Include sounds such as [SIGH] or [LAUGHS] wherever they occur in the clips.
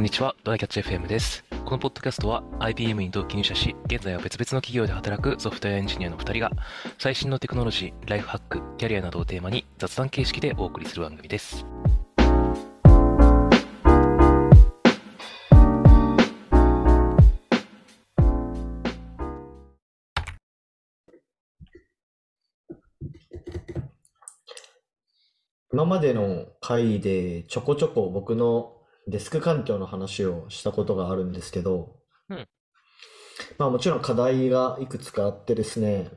こんにちは、ドライキャッチ FM です。このポッドキャストは IBM に同期入社し、現在は別々の企業で働くソフトウェアエンジニアの2人が、最新のテクノロジー、ライフハック、キャリアなどをテーマに雑談形式でお送りする番組です。今までの回でちょこちょこ僕のデスク環境の話をしたことがあるんですけど、うんまあもちろん課題がいくつかあってですね、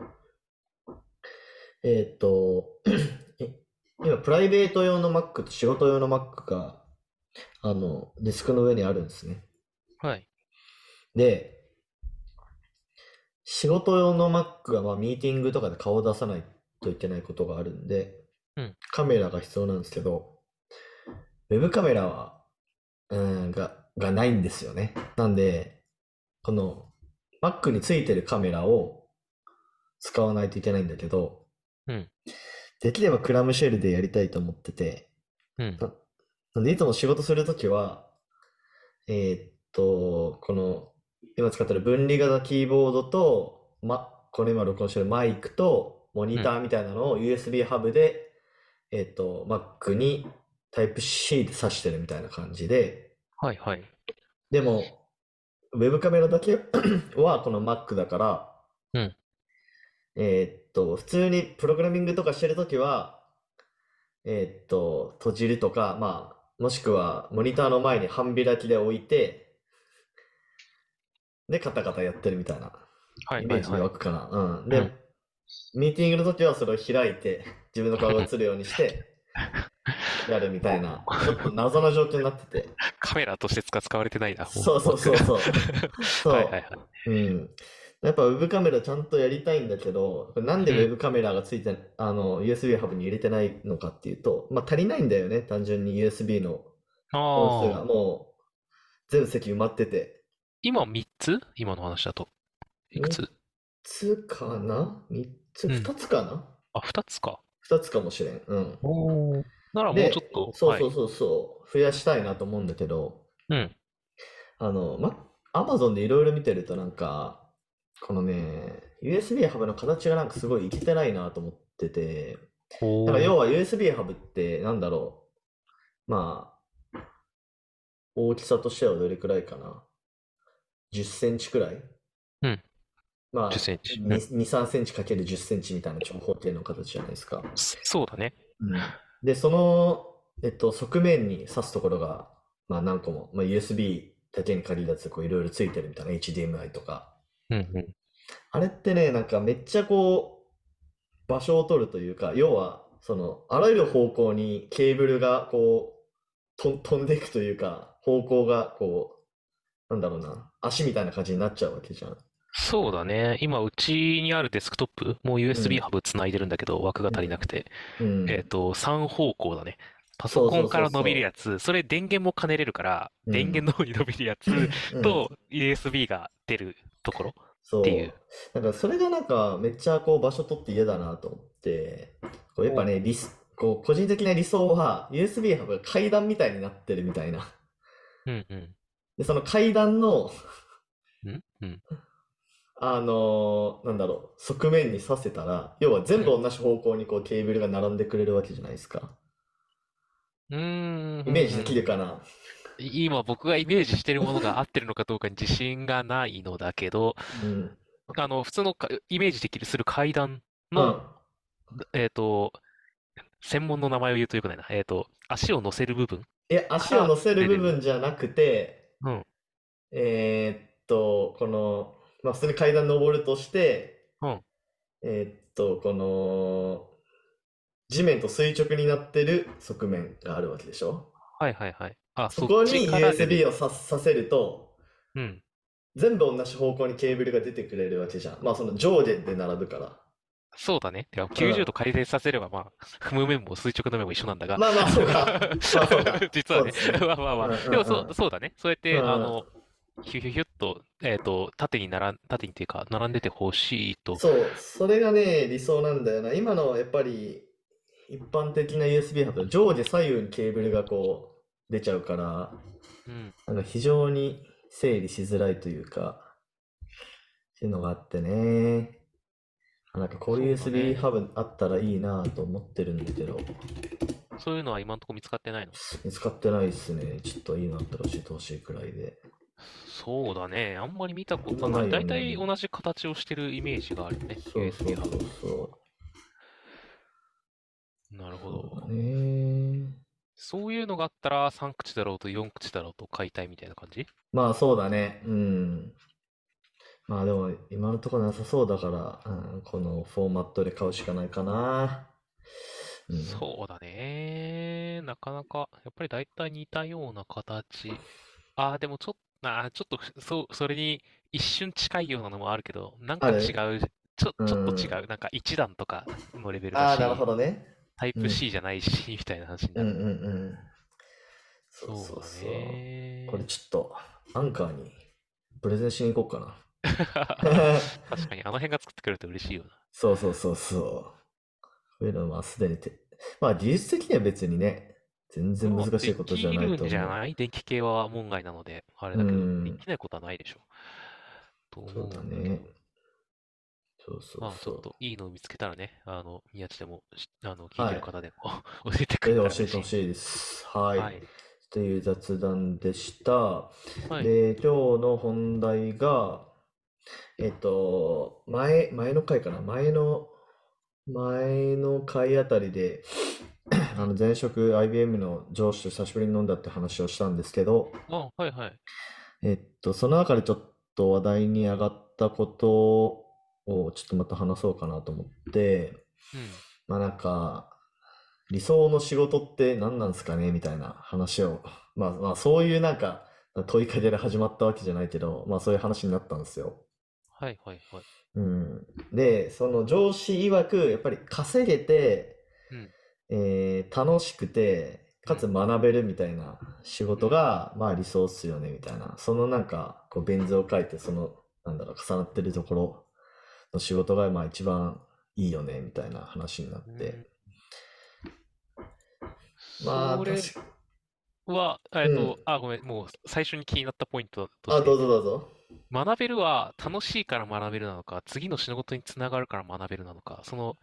えーっと、え今プライベート用の Mac と仕事用の Mac があのデスクの上にあるんですね。はい。で、仕事用の Mac はまあミーティングとかで顔を出さないといけないことがあるんで、うんカメラが必要なんですけど、ウェブカメラは、うん、が、がないんですよね。なんで、この Mac についてるカメラを使わないといけないんだけど、うんできればクラムシェルでやりたいと思ってて、うん。なんで、いつも仕事するときは、えーっと、この、今使ってる分離型キーボードと、ま、これ今録音してるマイクと、モニターみたいなのを USB ハブで、えーっと、Mac に Type-C で挿してるみたいな感じで、はいはい。でも、ウェブカメラだけ [CLEARS THROAT] はこの Mac だから、うんえーっと、普通にプログラミングとかしてるときは、えーっと、閉じるとか、まあ、もしくはモニターの前に半開きで置いて、で、カタカタやってるみたいなはいイメージではいはい。湧くかな。うん。で、うんミーティングの時はそれを開いて、自分の顔が映るようにして、[LAUGHS] やるみたいな、ちょっと謎な状況になってて。カメラとして使使われてないな。そうそうそうそう。[LAUGHS] そう。はいはいはい。うん。やっぱウェブカメラちゃんとやりたいんだけど、なんでウェブカメラがついて、あの、USB ハブに入れてないのかっていうと、まあ足りないんだよね、単純に USB の本数が。もう全部席埋まってて。今3つ？今の話だと。いくつ？つかな ?3 つ、うん2つかな？あ、2つか。?2 つかもしれん。うん。ならもうでちょっと、はいそうそうそうそう、増やしたいなと思うんだけど、うん。あの、ま、Amazon でいろいろ見てるとなんか、このね、USB ハブの形がなんかすごいいけてないなと思ってて、おだから要は USB ハブってなんだろう。まあ、大きさとしてはどれくらいかな。10センチくらい？うん。まあ、10センチ。2、3センチかける10センチみたいな長方形の形じゃないですか。そそうだね。で、その、えっと、側面に挿すところが、まあ何個も、まあ USB だけに限らず、こういろいろついてるみたいな HDMI とか。うんうん。あれってね、なんかめっちゃこう、場所を取るというか、要は、その、あらゆる方向にケーブルがこう、と飛んでいくというか、方向がこう、なんだろうな、足みたいな感じになっちゃうわけじゃん。そうだね。今、うちにあるデスクトップ、もううん USB ハブつないでるんだけど、枠が足りなくて。うん。えっと、3方向だね。パソコンから伸びるやつ、それ電源も兼ねれるから、うん電源の方に伸びるやつ [LAUGHS] うんと USB が出るところ。そうっていう。なんかそれがなんかめっちゃこう場所取って嫌だなと思って、こうやっぱね、理想こう個人的な理想は USB ハブが階段みたいになってるみたいな。うんうん。で、その階段の、うん？うん。あのーなんだろう、側面にさせたら、要は全部同じ方向にこうケーブルが並んでくれるわけじゃないですか。うーん。イメージできるかな？今僕がイメージしてるものが合ってるのかどうかに自信がないのだけど、うん。あの、普通のかイメージできるする階段うの、ん。えっと、専門の名前を言うとよくないな。えっと、足を乗せる部分。いや、足を乗せる部分じゃなくて、うん。えーっと、この、まあ普通に階段登るとして、うん。えーっと、この、地面と垂直になってる側面があるわけでしょ？はいはいはい。あ、そこに USB る。をささせると、うん。全部同じ方向にケーブルが出てくれるわけじゃん。まあその上下で並ぶから。そうだね。てか90度回転させれば、まあ、[LAUGHS] 踏む面も垂直の面も一緒なんだが。まあまあそうか。[LAUGHS] まあそうか。実はね [LAUGHS] まあまあまあ。でもそう、うんそうだね。そうやって、うんあの、ヒュヒュヒュッと、えっと、縦に並ん、縦にっていうか、並んでてほしいと。そう、それがね、理想なんだよな。今のやっぱり一般的な USB ハブ、上下左右にケーブルがこう出ちゃうから、うん。なんか非常に整理しづらいというか、っていうのがあってね。なんかこういう USB ハブあったらいいなと思ってるんだけど、そういうのは今んとこ見つかってないの？見つかってないっすね。ちょっといいのあったら教えてほしいくらいで。そうだね。あんまり見たことない。大ね体同じ形をしてるイメージがあるよね。そうそうそうブ。そなるほどだ。ね。そういうのがあったら3口だろうと4口だろうと買いたいみたいな感じ？まあそうだね。うん。まあでも今のところなさそうだから、うん、このフォーマットで買うしかないかな。うん。そうだね。なかなか、やっぱり大体似たような形。ああ、でもちょっと、あーちょっと、そう、それに一瞬近いようなのもあるけど、なんかある違う、ちょ、うんちょっと違う。なんか一段とかのレベルああ、だし、なるほどね。タイプうん C じゃないし、[LAUGHS] みたいな話になる。うんうんうん。そうそうだそうそう。ね。これちょっとアンカーにプレゼンしに行こうかな。[LAUGHS] 確かに、あの辺が作ってくれると嬉しいよな。そうそうそうそう。こういうのはまあすでにて、まあ技術的には別にね、全然難しいことじゃないとできるんじゃ思う。ない電気系は門外なので、あれだけど、うんできないことはないでしょ。とそうだねど。。そうそうまあ、ち。ょっといいのを見つけたらね、あの、宮地でも、しあの、聞はいいてる方でも教えてくれたら。教えてほしいです。はい。はい。という雑談でした。はい。で、今日の本題が、えっと、前、前の回かな？前の、前の回あたりで、あの前職 IBM の上司と久しぶりに飲んだって話をしたんですけど、あ、はいはい。えっと、その中でちょっと話題に上がったことをちょっとまた話そうかなと思って、うん。まあなんか、理想の仕事って何なんですかねみたいな話を、まあまあそういうなんか問いかけで始まったわけじゃないけど、まあそういう話になったんですよ。はいはいはい。うん。で、その上司曰く、やっぱり稼げて、うん。えー楽しくて、かつ学べるみたいな仕事が、まあ理想っすよね、みたいな。そのなんか、こう、ベン図を書いて、その、なんだろう、重なってるところの仕事が、まあ一番いいよね、みたいな話になって。まあ、それは、えっとうん、あ、ごめん、もう最初に気になったポイントとあ、どうぞどうぞ。学べるは楽しいから学べるなのか、次の仕事につながるから学べるなのか、その、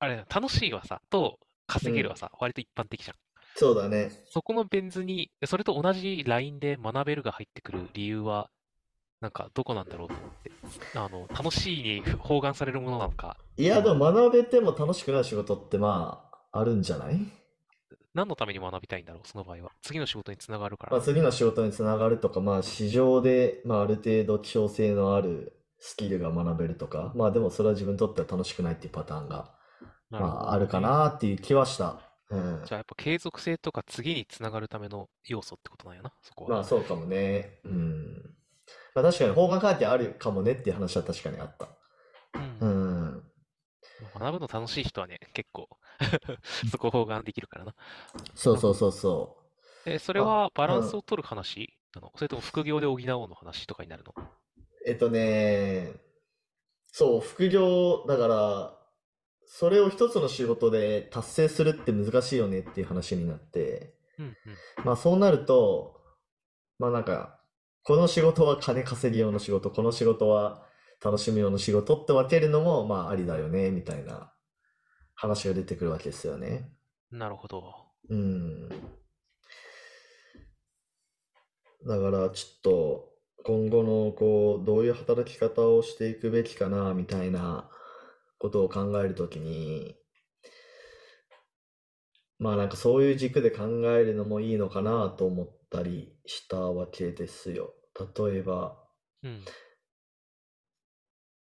あれ、楽しいはさ、と稼げるはさ、割と一般的じゃん。そうだね。そこのベン図に、それと同じラインで学べるが入ってくる理由は、なんかどこなんだろうと思って。あの、楽しいに包含されるものなのか、いや、でも学べても楽しくない仕事って、まあ、あるんじゃない？何のために学びたいんだろう、その場合は。次の仕事につながるから。まあ、次の仕事につながるとか、まあ、市場で、まあ、ある程度希少性のあるスキルが学べるとか、まあ、でもそれは自分にとっては楽しくないっていうパターンが、なるほどまあ、あるかね。なっていう気はした。うん。じゃあやっぱ継続性とか次につながるための要素ってことなんやな、そこは。まあ、そうかもね。うん。まあ、確かに方眼関係あるかもねっていう話は確かにあった。う。うんん。学ぶの楽しい人はね、結構 [LAUGHS] そこ包含できるからな。そうそうそうそえ、それあはバランうんスを取る話なの？それとも副業で補おうの話とかになるの？う。えっとね、そう、副業、だから、それを一つの仕事で達成するって難しいよねっていう話になって、うんうん。まあそうなると、まあなんか、この仕事は金稼ぎ用の仕事、この仕事は楽しみ用の仕事って分けるのも、まあありだよね、みたいな話が出てくるわけですよね。なるほど。うん。だからちょっと今後のこう、どういう働き方をしていくべきかな、みたいなことを考えるときに、まあなんかそういう軸で考えるのもいいのかなと思ったりしたわけですよ。例えば、うん。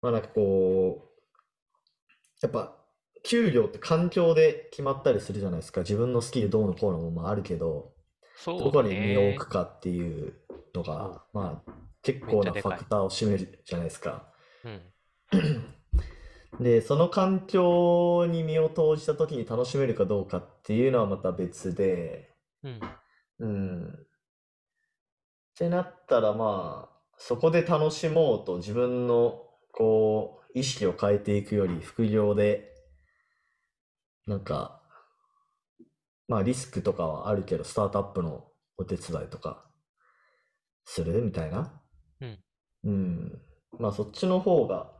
まあなんかこう、やっぱ給料って環境で決まったりするじゃないですか。自分のスキルどうのこうのもまああるけど、そうどこに身をね置くかっていうのが、まあ結構なファクターを占めるじゃないですか。うん。[CLEARS THROAT] で、その環境に身を投じた時に楽しめるかどうかっていうのはまた別で、うん。うん。ってなったらまあ、そこで楽しもうと自分のこう、意識を変えていくより副業で、なんか、まあリスクとかはあるけど、スタートアップのお手伝いとか、するみたいな。うん。うん。まあそっちの方が、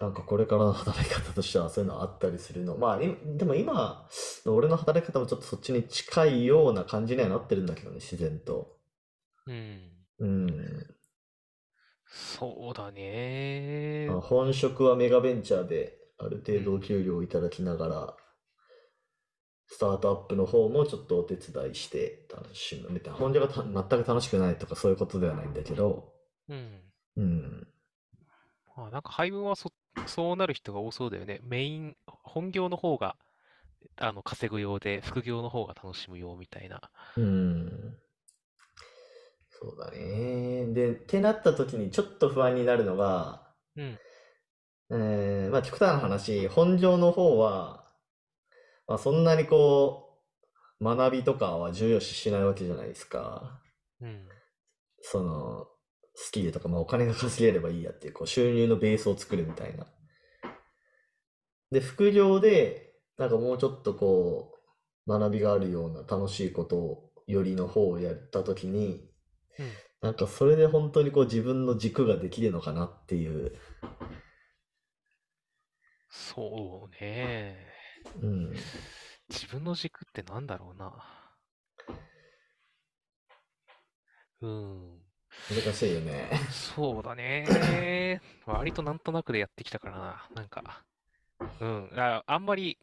なんかこれからの働き方としてはそういうのあったりするの。まあ、いでも今の俺の働き方もちょっとそっちに近いような感じにはなってるんだけどね、自然と。うん。うん。そうだね。まあ本職はメガベンチャーである程度お給料をいただきながら、スタートアップの方もちょっとお手伝いして楽しむみたいな。本業がた全く楽しくないとかそういうことではないんだけど、うん。うん。まあ、なんか配分はそ、そうなる人が多そうだよね。メイン、本業の方が、あの、稼ぐようで、副業の方が楽しむようみたいな。うん。そうだね。で、ってなった時にちょっと不安になるのが、うん。えーまあ極端な話、本業の方は、まあ、そんなにこう、学びとかは重要視しないわけじゃないですか。うん。その、スキルとか、まあ、お金が稼げればいいやっていう、こう、収入のベースを作るみたいな。で、副業で、なんかもうちょっとこう、学びがあるような楽しいことを、よりの方をやったときに、うん。なんかそれで本当にこう自分の軸ができるのかなっていう、そうね。うん、自分の軸ってなんだろうな。うん。難しいよね。そうだね。割となんとなくでやってきたからな。なんか、うん。あ、あんまり、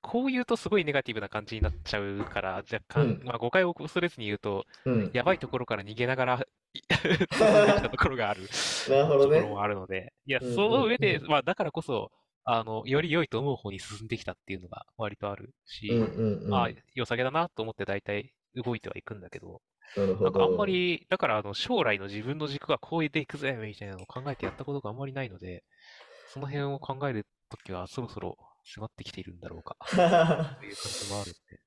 こう言うとすごいネガティブな感じになっちゃうから、若干、うんまあ誤解を恐れずに言うと、うん。やばいところから逃げながら [LAUGHS] い進んできたところがあるなるほどねところ。もあるので、いや、うんその上で、うんまあだからこそ、あの、より良いと思う方に進んできたっていうのが割とあるし、うんうんうん。まあ、良さげだなと思って大体動いてはいくんだけど、なるほなんかあんまど。り、だからあの将来の自分の軸がこうでいくぜみたいなのを考えてやったことがあんまりないので、その辺を考えるときはそろそろ迫ってきているんだろうか [LAUGHS] という感じもあるんで。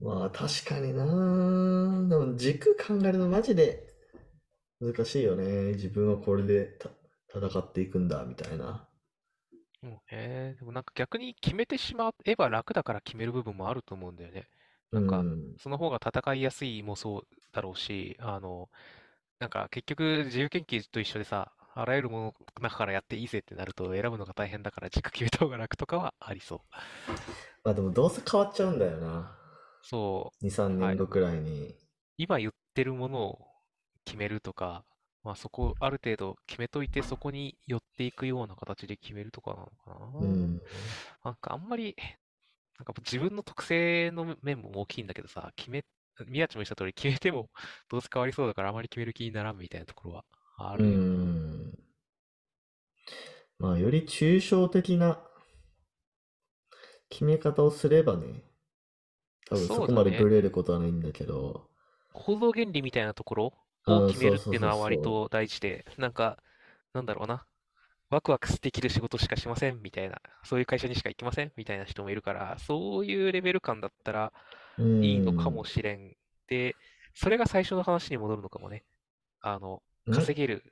まあ確かにな。でも軸考えるのマジで難しいよね。自分はこれでた戦っていくんだみたいな。うんね、でもなんか逆に決めてしまえば楽だから決める部分もあると思うんだよね。なんかうん。その方が戦いやすいもそうだろうし、あの、なんか結局自由研究と一緒でさ、あらゆるものの中からやっていいぜってなると選ぶのが大変だから軸決めた方が楽とかはありそう。まあでもどうせ変わっちゃうんだよな。そう、2、3はい年後くらいに。今言ってるものを決めるとか、まあそこある程度決めといてそこに寄っていくような形で決めるとかなのかな。うん。なんかあんまり、なんか自分の特性の面も大きいんだけどさ、決め、宮地も言った通り決めても [LAUGHS] どうせ変わりそうだからあまり決める気にならんみたいなところはあうるよ。ん。まあより抽象的な決め方をすればね、多分そうそこまでだねブレることはないんだけど、構造原理みたいなところうんを決めるっていうのはそうそうそうそう割と大事で、なんか、なんだろうな。ワクワクできる仕事しかしませんみたいな、そういう会社にしか行きませんみたいな人もいるから、そういうレベル感だったらいいのかもしれん。で、それが最初の話に戻るのかもね。あの、うん？稼げる、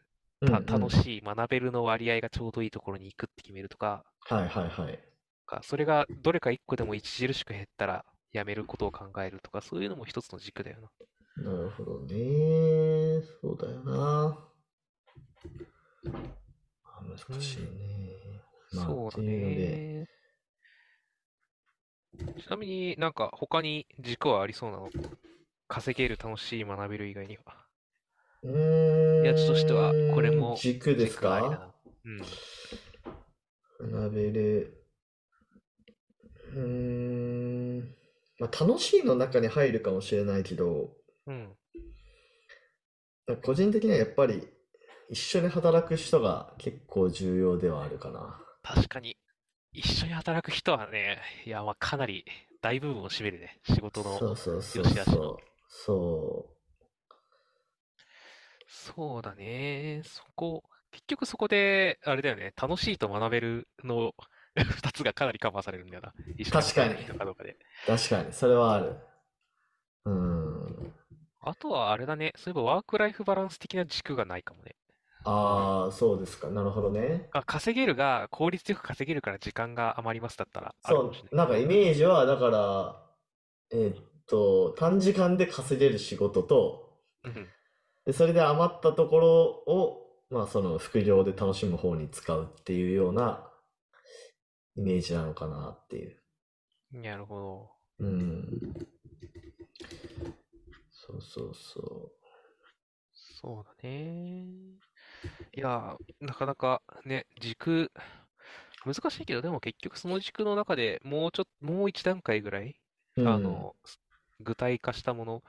た楽しい、学べるの割合がちょうどいいところに行くって決めるとか、はいはいはい。かそれがどれか一個でも著しく減ったらやめることを考えるとか、そういうのも一つの軸だよな。なるほどね。そうだよな。あ難しいね。まあ、そうだね。ちなみになんか他に軸はありそうなの？稼げる楽しい学べる以外には。うーん、やつとしてはこれも軸ですか？な。うん。学べる。うーん、まあ、楽しいの中に入るかもしれないけど、うん。個人的にはやっぱり一緒に働く人が結構重要ではあるかな。確かに、一緒に働く人はね、いや、まあかなり大部分を占めるね。仕事の。そうそうそう良し悪しのそう。そそうだね。そこ、結局そこで、あれだよね、楽しいと学べるの [LAUGHS] 二つがかなりカバーされるんだよな。一緒確かに働く人かどうかで。う。確かに、それはある。うーん。あとはあれだね、そういえばワークライフバランス的な軸がないかもね。ああ、そうですか。なるほどね。あ、稼げるが、効率よく稼げるから時間が余りますだったらあるかそ、もしれないうなんかイメージは、だから、えーっと、短時間で稼げる仕事と、うん。で、それで余ったところを、まあその副業で楽しむ方に使うっていうようなイメージなのかなっていう。なるほうん。そうそうそど。そうだね。いやー、なかなかね、軸、難しいけど、でも結局その軸の中でもうちょっと、もう一段階ぐらい、う。うん。あの、具体化したもの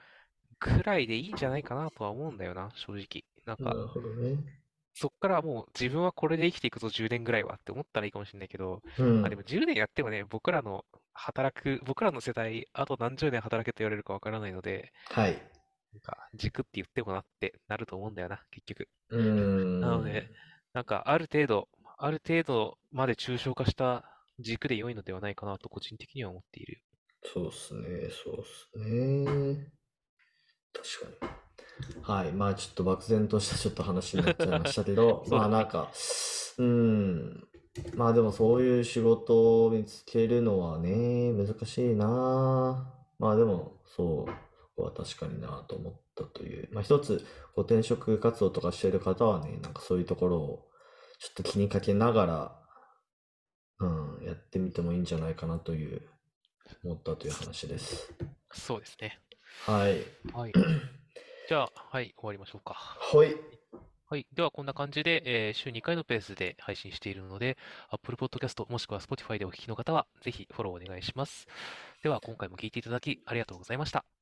くらいでいいんじゃないかなとは思うんだよな、正直。なんか、なるほどね。そっからもう自分はこれで生きていくぞ10年ぐらいはって思ったらいいかもしれないけど、うんあ、でも10年やってもね、僕らの働く、僕らの世代、あと何十年働けと言われるかわからないので、はい。なんか軸って言ってもなってなると思うんだよな、結局。うーん。なので、なんかある程度、ある程度まで抽象化した軸で良いのではないかなと個人的には思っている。そうっすね、そうっすね。確かに。はい。まあちょっと漠然としたちょっと話になっちゃいましたけど、[LAUGHS] まあなんか、うん。まあでもそういう仕事を見つけるのはね、難しいな。まあでも、そう、そこは確かになと思ったという。まあ一つ、こう転職活動とかしている方はね、なんかそういうところをちょっと気にかけながら、うん、やってみてもいいんじゃないかなという、思ったという話です。そうですね。はい。はい。[CLEARS THROAT] じゃあ、はい、終わりましょうか。はい。はい。では、こんな感じで、えー週2回のペースで配信しているので、Apple Podcast もしくは Spotify でお聞きの方は、ぜひフォローお願いします。では、今回も聞いていただきありがとうございました。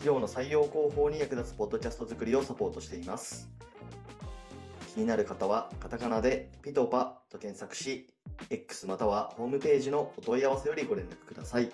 企業の採用広報に役立つポッドキャスト作りをサポートしています。気になる方はカタカナでピトパと検索し、X またはホームページのお問い合わせよりご連絡ください。